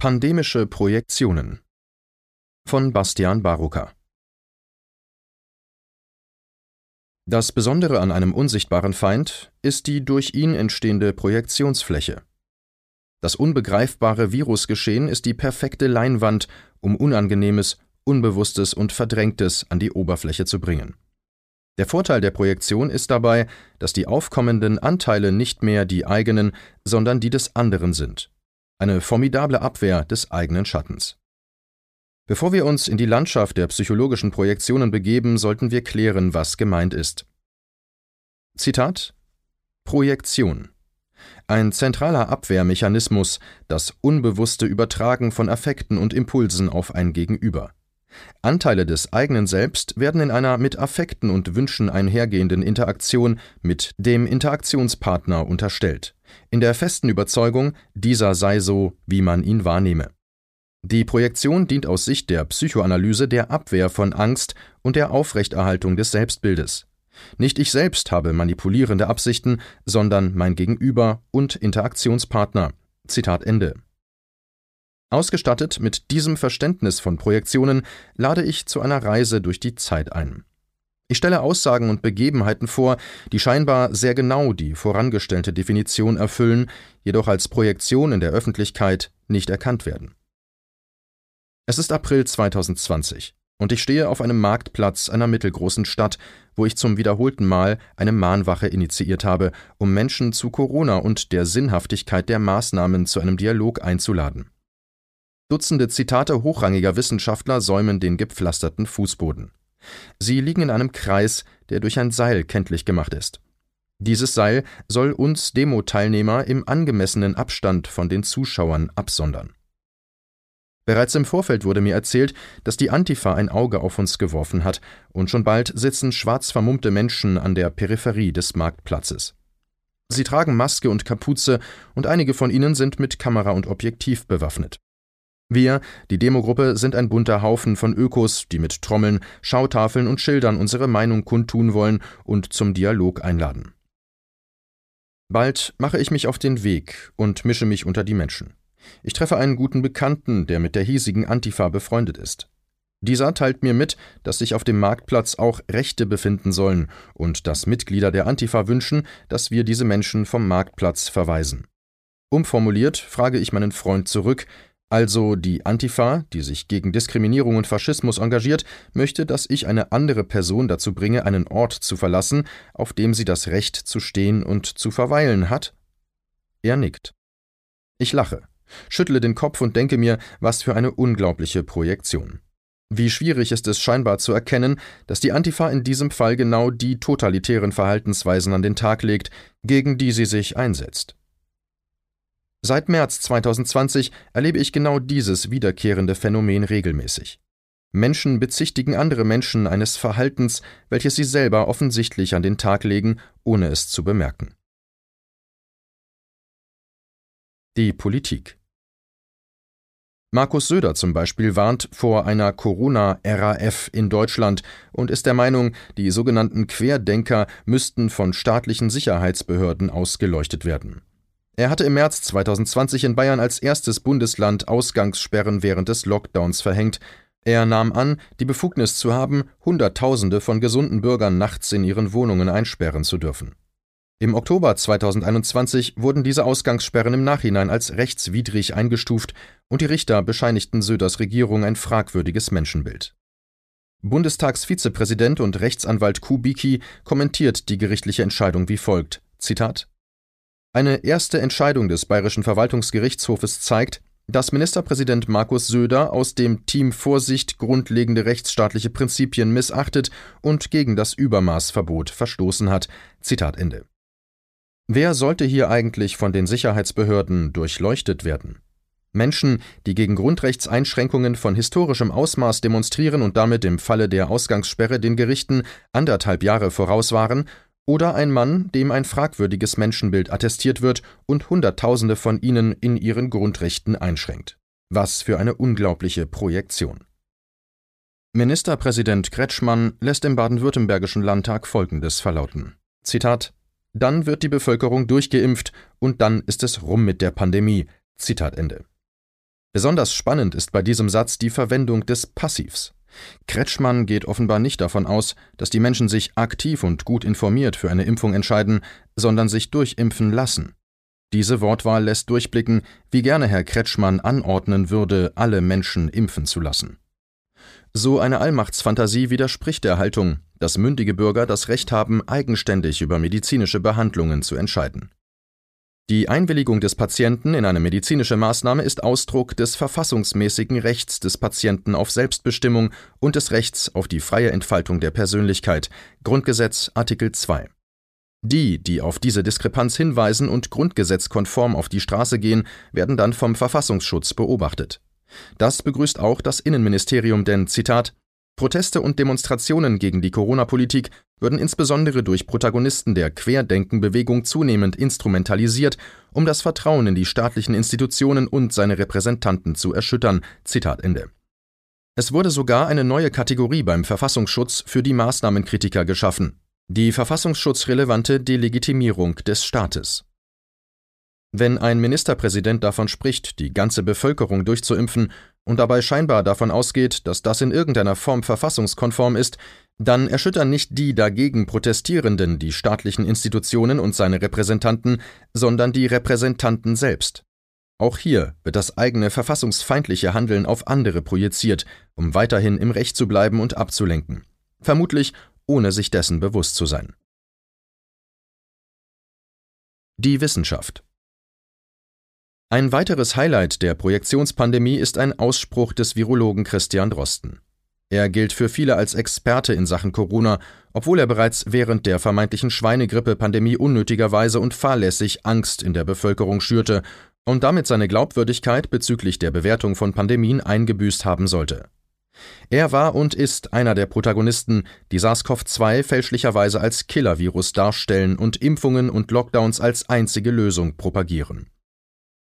Pandemische Projektionen von Bastian Barucker Das Besondere an einem unsichtbaren Feind ist die durch ihn entstehende Projektionsfläche. Das unbegreifbare Virusgeschehen ist die perfekte Leinwand, um Unangenehmes, Unbewusstes und Verdrängtes an die Oberfläche zu bringen. Der Vorteil der Projektion ist dabei, dass die aufkommenden Anteile nicht mehr die eigenen, sondern die des anderen sind. Eine formidable Abwehr des eigenen Schattens. Bevor wir uns in die Landschaft der psychologischen Projektionen begeben, sollten wir klären, was gemeint ist. Zitat Projektion ein zentraler Abwehrmechanismus, das unbewusste Übertragen von Affekten und Impulsen auf ein Gegenüber. Anteile des eigenen Selbst werden in einer mit Affekten und Wünschen einhergehenden Interaktion mit dem Interaktionspartner unterstellt, in der festen Überzeugung, dieser sei so, wie man ihn wahrnehme. Die Projektion dient aus Sicht der Psychoanalyse der Abwehr von Angst und der Aufrechterhaltung des Selbstbildes. Nicht ich selbst habe manipulierende Absichten, sondern mein Gegenüber und Interaktionspartner. Zitat Ende. Ausgestattet mit diesem Verständnis von Projektionen lade ich zu einer Reise durch die Zeit ein. Ich stelle Aussagen und Begebenheiten vor, die scheinbar sehr genau die vorangestellte Definition erfüllen, jedoch als Projektion in der Öffentlichkeit nicht erkannt werden. Es ist April 2020 und ich stehe auf einem Marktplatz einer mittelgroßen Stadt, wo ich zum wiederholten Mal eine Mahnwache initiiert habe, um Menschen zu Corona und der Sinnhaftigkeit der Maßnahmen zu einem Dialog einzuladen. Dutzende Zitate hochrangiger Wissenschaftler säumen den gepflasterten Fußboden. Sie liegen in einem Kreis, der durch ein Seil kenntlich gemacht ist. Dieses Seil soll uns Demo-Teilnehmer im angemessenen Abstand von den Zuschauern absondern. Bereits im Vorfeld wurde mir erzählt, dass die Antifa ein Auge auf uns geworfen hat, und schon bald sitzen schwarz vermummte Menschen an der Peripherie des Marktplatzes. Sie tragen Maske und Kapuze, und einige von ihnen sind mit Kamera und Objektiv bewaffnet. Wir, die Demogruppe, sind ein bunter Haufen von Ökos, die mit Trommeln, Schautafeln und Schildern unsere Meinung kundtun wollen und zum Dialog einladen. Bald mache ich mich auf den Weg und mische mich unter die Menschen. Ich treffe einen guten Bekannten, der mit der hiesigen Antifa befreundet ist. Dieser teilt mir mit, dass sich auf dem Marktplatz auch Rechte befinden sollen und dass Mitglieder der Antifa wünschen, dass wir diese Menschen vom Marktplatz verweisen. Umformuliert frage ich meinen Freund zurück, also die Antifa, die sich gegen Diskriminierung und Faschismus engagiert, möchte, dass ich eine andere Person dazu bringe, einen Ort zu verlassen, auf dem sie das Recht zu stehen und zu verweilen hat? Er nickt. Ich lache schüttle den Kopf und denke mir, was für eine unglaubliche Projektion. Wie schwierig ist es scheinbar zu erkennen, dass die Antifa in diesem Fall genau die totalitären Verhaltensweisen an den Tag legt, gegen die sie sich einsetzt. Seit März 2020 erlebe ich genau dieses wiederkehrende Phänomen regelmäßig. Menschen bezichtigen andere Menschen eines Verhaltens, welches sie selber offensichtlich an den Tag legen, ohne es zu bemerken. Die Politik Markus Söder zum Beispiel warnt vor einer Corona-RAF in Deutschland und ist der Meinung, die sogenannten Querdenker müssten von staatlichen Sicherheitsbehörden ausgeleuchtet werden. Er hatte im März 2020 in Bayern als erstes Bundesland Ausgangssperren während des Lockdowns verhängt. Er nahm an, die Befugnis zu haben, Hunderttausende von gesunden Bürgern nachts in ihren Wohnungen einsperren zu dürfen. Im Oktober 2021 wurden diese Ausgangssperren im Nachhinein als rechtswidrig eingestuft und die Richter bescheinigten Söders Regierung ein fragwürdiges Menschenbild. Bundestagsvizepräsident und Rechtsanwalt Kubicki kommentiert die gerichtliche Entscheidung wie folgt: Zitat Eine erste Entscheidung des Bayerischen Verwaltungsgerichtshofes zeigt, dass Ministerpräsident Markus Söder aus dem Team Vorsicht grundlegende rechtsstaatliche Prinzipien missachtet und gegen das Übermaßverbot verstoßen hat. Zitat Ende. Wer sollte hier eigentlich von den Sicherheitsbehörden durchleuchtet werden? Menschen, die gegen Grundrechtseinschränkungen von historischem Ausmaß demonstrieren und damit im Falle der Ausgangssperre den Gerichten anderthalb Jahre voraus waren, oder ein Mann, dem ein fragwürdiges Menschenbild attestiert wird und Hunderttausende von ihnen in ihren Grundrechten einschränkt. Was für eine unglaubliche Projektion. Ministerpräsident Kretschmann lässt im baden-württembergischen Landtag Folgendes verlauten. Zitat dann wird die Bevölkerung durchgeimpft und dann ist es rum mit der Pandemie. Zitat Ende. Besonders spannend ist bei diesem Satz die Verwendung des Passivs. Kretschmann geht offenbar nicht davon aus, dass die Menschen sich aktiv und gut informiert für eine Impfung entscheiden, sondern sich durchimpfen lassen. Diese Wortwahl lässt durchblicken, wie gerne Herr Kretschmann anordnen würde, alle Menschen impfen zu lassen. So eine Allmachtsfantasie widerspricht der Haltung, dass mündige Bürger das Recht haben, eigenständig über medizinische Behandlungen zu entscheiden. Die Einwilligung des Patienten in eine medizinische Maßnahme ist Ausdruck des verfassungsmäßigen Rechts des Patienten auf Selbstbestimmung und des Rechts auf die freie Entfaltung der Persönlichkeit. Grundgesetz Artikel 2. Die, die auf diese Diskrepanz hinweisen und grundgesetzkonform auf die Straße gehen, werden dann vom Verfassungsschutz beobachtet. Das begrüßt auch das Innenministerium, denn Zitat Proteste und Demonstrationen gegen die Corona-Politik würden insbesondere durch Protagonisten der Querdenkenbewegung zunehmend instrumentalisiert, um das Vertrauen in die staatlichen Institutionen und seine Repräsentanten zu erschüttern. Zitat Ende. Es wurde sogar eine neue Kategorie beim Verfassungsschutz für die Maßnahmenkritiker geschaffen, die verfassungsschutzrelevante Delegitimierung des Staates. Wenn ein Ministerpräsident davon spricht, die ganze Bevölkerung durchzuimpfen und dabei scheinbar davon ausgeht, dass das in irgendeiner Form verfassungskonform ist, dann erschüttern nicht die dagegen Protestierenden die staatlichen Institutionen und seine Repräsentanten, sondern die Repräsentanten selbst. Auch hier wird das eigene verfassungsfeindliche Handeln auf andere projiziert, um weiterhin im Recht zu bleiben und abzulenken. Vermutlich ohne sich dessen bewusst zu sein. Die Wissenschaft ein weiteres Highlight der Projektionspandemie ist ein Ausspruch des Virologen Christian Drosten. Er gilt für viele als Experte in Sachen Corona, obwohl er bereits während der vermeintlichen Schweinegrippe-Pandemie unnötigerweise und fahrlässig Angst in der Bevölkerung schürte und damit seine Glaubwürdigkeit bezüglich der Bewertung von Pandemien eingebüßt haben sollte. Er war und ist einer der Protagonisten, die SARS-CoV-2 fälschlicherweise als Killer-Virus darstellen und Impfungen und Lockdowns als einzige Lösung propagieren.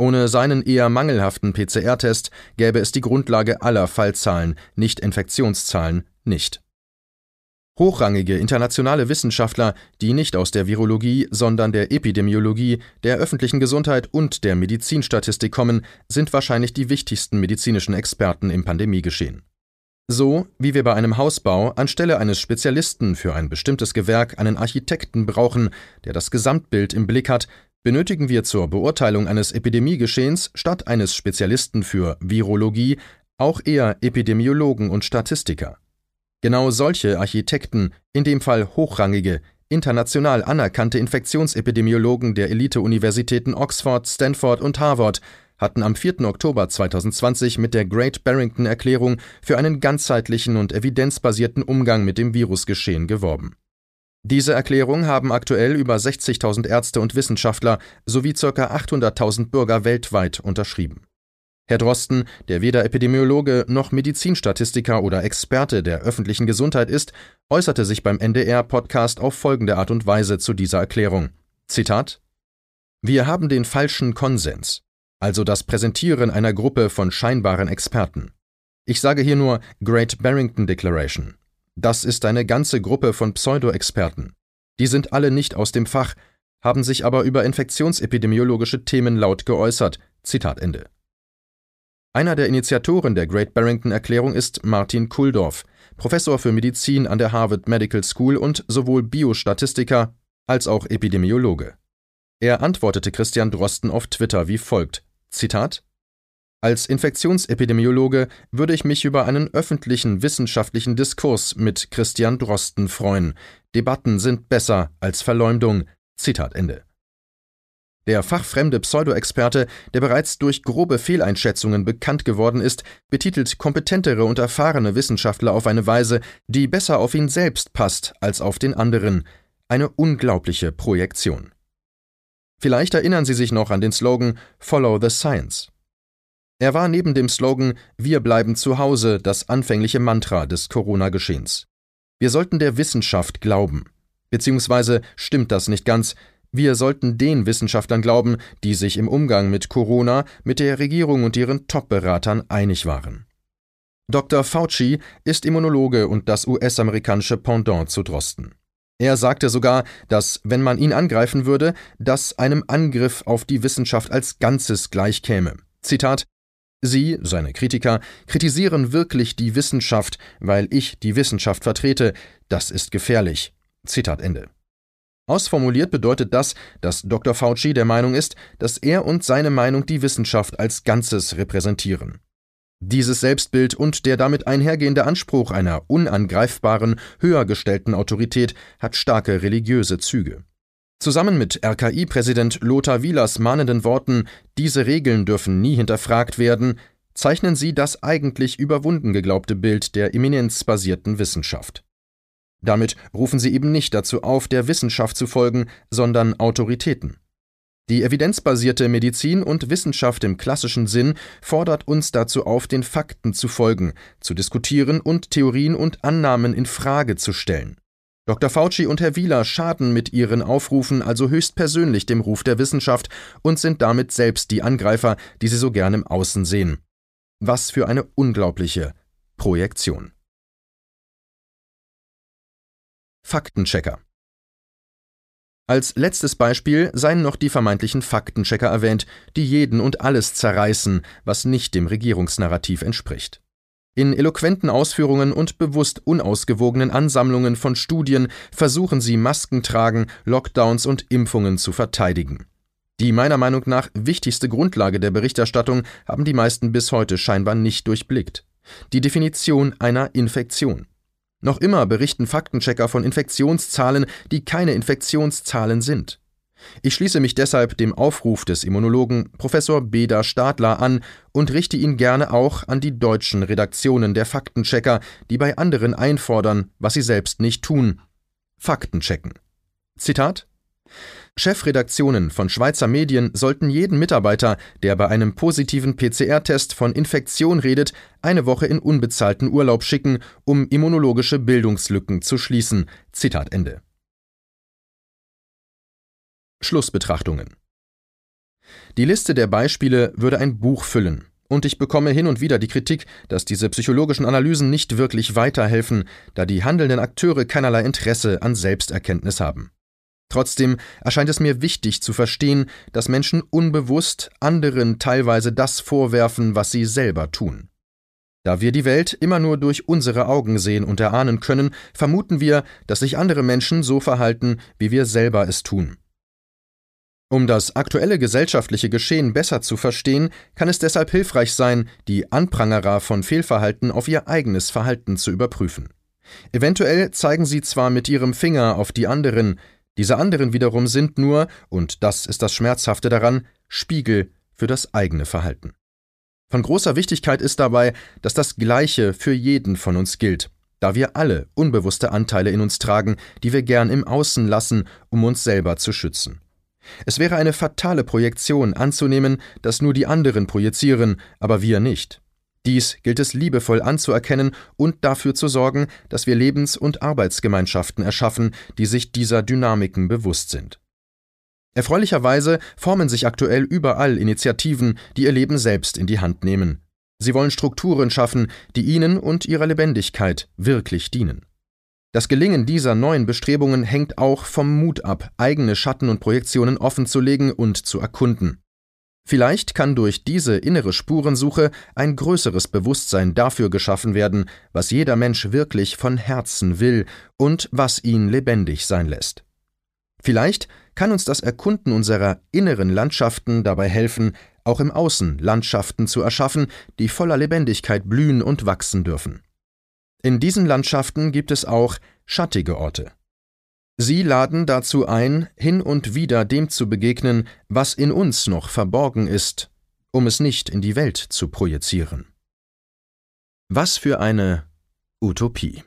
Ohne seinen eher mangelhaften PCR-Test gäbe es die Grundlage aller Fallzahlen, nicht Infektionszahlen, nicht. Hochrangige internationale Wissenschaftler, die nicht aus der Virologie, sondern der Epidemiologie, der öffentlichen Gesundheit und der Medizinstatistik kommen, sind wahrscheinlich die wichtigsten medizinischen Experten im Pandemiegeschehen. So wie wir bei einem Hausbau anstelle eines Spezialisten für ein bestimmtes Gewerk einen Architekten brauchen, der das Gesamtbild im Blick hat, benötigen wir zur Beurteilung eines Epidemiegeschehens statt eines Spezialisten für Virologie auch eher Epidemiologen und Statistiker. Genau solche Architekten, in dem Fall hochrangige, international anerkannte Infektionsepidemiologen der Elite-Universitäten Oxford, Stanford und Harvard, hatten am 4. Oktober 2020 mit der Great Barrington Erklärung für einen ganzheitlichen und evidenzbasierten Umgang mit dem Virusgeschehen geworben diese Erklärung haben aktuell über 60.000 Ärzte und Wissenschaftler sowie ca. 800.000 Bürger weltweit unterschrieben. Herr Drosten, der weder Epidemiologe noch Medizinstatistiker oder Experte der öffentlichen Gesundheit ist, äußerte sich beim NDR-Podcast auf folgende Art und Weise zu dieser Erklärung. Zitat Wir haben den falschen Konsens, also das Präsentieren einer Gruppe von scheinbaren Experten. Ich sage hier nur Great Barrington Declaration. Das ist eine ganze Gruppe von Pseudo-Experten. Die sind alle nicht aus dem Fach, haben sich aber über infektionsepidemiologische Themen laut geäußert. Zitat Ende. Einer der Initiatoren der Great Barrington Erklärung ist Martin Kulldorff, Professor für Medizin an der Harvard Medical School und sowohl Biostatistiker als auch Epidemiologe. Er antwortete Christian Drosten auf Twitter wie folgt: Zitat als Infektionsepidemiologe würde ich mich über einen öffentlichen wissenschaftlichen Diskurs mit Christian Drosten freuen. Debatten sind besser als Verleumdung. Zitat Ende. Der fachfremde Pseudoexperte, der bereits durch grobe Fehleinschätzungen bekannt geworden ist, betitelt kompetentere und erfahrene Wissenschaftler auf eine Weise, die besser auf ihn selbst passt als auf den anderen. Eine unglaubliche Projektion. Vielleicht erinnern Sie sich noch an den Slogan Follow the Science. Er war neben dem Slogan Wir bleiben zu Hause das anfängliche Mantra des Corona-Geschehens. Wir sollten der Wissenschaft glauben. Beziehungsweise stimmt das nicht ganz. Wir sollten den Wissenschaftlern glauben, die sich im Umgang mit Corona mit der Regierung und ihren Top-Beratern einig waren. Dr. Fauci ist Immunologe und das US-amerikanische Pendant zu Drosten. Er sagte sogar, dass, wenn man ihn angreifen würde, das einem Angriff auf die Wissenschaft als Ganzes gleichkäme. Zitat Sie, seine Kritiker, kritisieren wirklich die Wissenschaft, weil ich die Wissenschaft vertrete. Das ist gefährlich. Zitat Ende. Ausformuliert bedeutet das, dass Dr. Fauci der Meinung ist, dass er und seine Meinung die Wissenschaft als Ganzes repräsentieren. Dieses Selbstbild und der damit einhergehende Anspruch einer unangreifbaren, höher gestellten Autorität hat starke religiöse Züge. Zusammen mit RKI-Präsident Lothar Wielers mahnenden Worten Diese Regeln dürfen nie hinterfragt werden, zeichnen sie das eigentlich überwunden geglaubte Bild der eminenzbasierten Wissenschaft. Damit rufen sie eben nicht dazu auf, der Wissenschaft zu folgen, sondern Autoritäten. Die evidenzbasierte Medizin und Wissenschaft im klassischen Sinn fordert uns dazu auf, den Fakten zu folgen, zu diskutieren und Theorien und Annahmen in Frage zu stellen. Dr. Fauci und Herr Wieler schaden mit ihren Aufrufen also höchstpersönlich dem Ruf der Wissenschaft und sind damit selbst die Angreifer, die sie so gern im Außen sehen. Was für eine unglaubliche Projektion. Faktenchecker als letztes Beispiel seien noch die vermeintlichen Faktenchecker erwähnt, die jeden und alles zerreißen, was nicht dem Regierungsnarrativ entspricht. In eloquenten Ausführungen und bewusst unausgewogenen Ansammlungen von Studien versuchen sie Maskentragen, Lockdowns und Impfungen zu verteidigen. Die meiner Meinung nach wichtigste Grundlage der Berichterstattung haben die meisten bis heute scheinbar nicht durchblickt. Die Definition einer Infektion. Noch immer berichten Faktenchecker von Infektionszahlen, die keine Infektionszahlen sind. Ich schließe mich deshalb dem Aufruf des Immunologen Professor Beda Stadler an und richte ihn gerne auch an die deutschen Redaktionen der Faktenchecker, die bei anderen einfordern, was sie selbst nicht tun. Fakten checken. Zitat Chefredaktionen von Schweizer Medien sollten jeden Mitarbeiter, der bei einem positiven PCR-Test von Infektion redet, eine Woche in unbezahlten Urlaub schicken, um immunologische Bildungslücken zu schließen. Zitat Ende. Schlussbetrachtungen Die Liste der Beispiele würde ein Buch füllen. Und ich bekomme hin und wieder die Kritik, dass diese psychologischen Analysen nicht wirklich weiterhelfen, da die handelnden Akteure keinerlei Interesse an Selbsterkenntnis haben. Trotzdem erscheint es mir wichtig zu verstehen, dass Menschen unbewusst anderen teilweise das vorwerfen, was sie selber tun. Da wir die Welt immer nur durch unsere Augen sehen und erahnen können, vermuten wir, dass sich andere Menschen so verhalten, wie wir selber es tun. Um das aktuelle gesellschaftliche Geschehen besser zu verstehen, kann es deshalb hilfreich sein, die Anprangerer von Fehlverhalten auf ihr eigenes Verhalten zu überprüfen. Eventuell zeigen sie zwar mit ihrem Finger auf die anderen, diese anderen wiederum sind nur, und das ist das Schmerzhafte daran, Spiegel für das eigene Verhalten. Von großer Wichtigkeit ist dabei, dass das Gleiche für jeden von uns gilt, da wir alle unbewusste Anteile in uns tragen, die wir gern im Außen lassen, um uns selber zu schützen. Es wäre eine fatale Projektion anzunehmen, dass nur die anderen projizieren, aber wir nicht. Dies gilt es liebevoll anzuerkennen und dafür zu sorgen, dass wir Lebens- und Arbeitsgemeinschaften erschaffen, die sich dieser Dynamiken bewusst sind. Erfreulicherweise formen sich aktuell überall Initiativen, die ihr Leben selbst in die Hand nehmen. Sie wollen Strukturen schaffen, die ihnen und ihrer Lebendigkeit wirklich dienen. Das Gelingen dieser neuen Bestrebungen hängt auch vom Mut ab, eigene Schatten und Projektionen offenzulegen und zu erkunden. Vielleicht kann durch diese innere Spurensuche ein größeres Bewusstsein dafür geschaffen werden, was jeder Mensch wirklich von Herzen will und was ihn lebendig sein lässt. Vielleicht kann uns das Erkunden unserer inneren Landschaften dabei helfen, auch im Außen Landschaften zu erschaffen, die voller Lebendigkeit blühen und wachsen dürfen. In diesen Landschaften gibt es auch schattige Orte. Sie laden dazu ein, hin und wieder dem zu begegnen, was in uns noch verborgen ist, um es nicht in die Welt zu projizieren. Was für eine Utopie.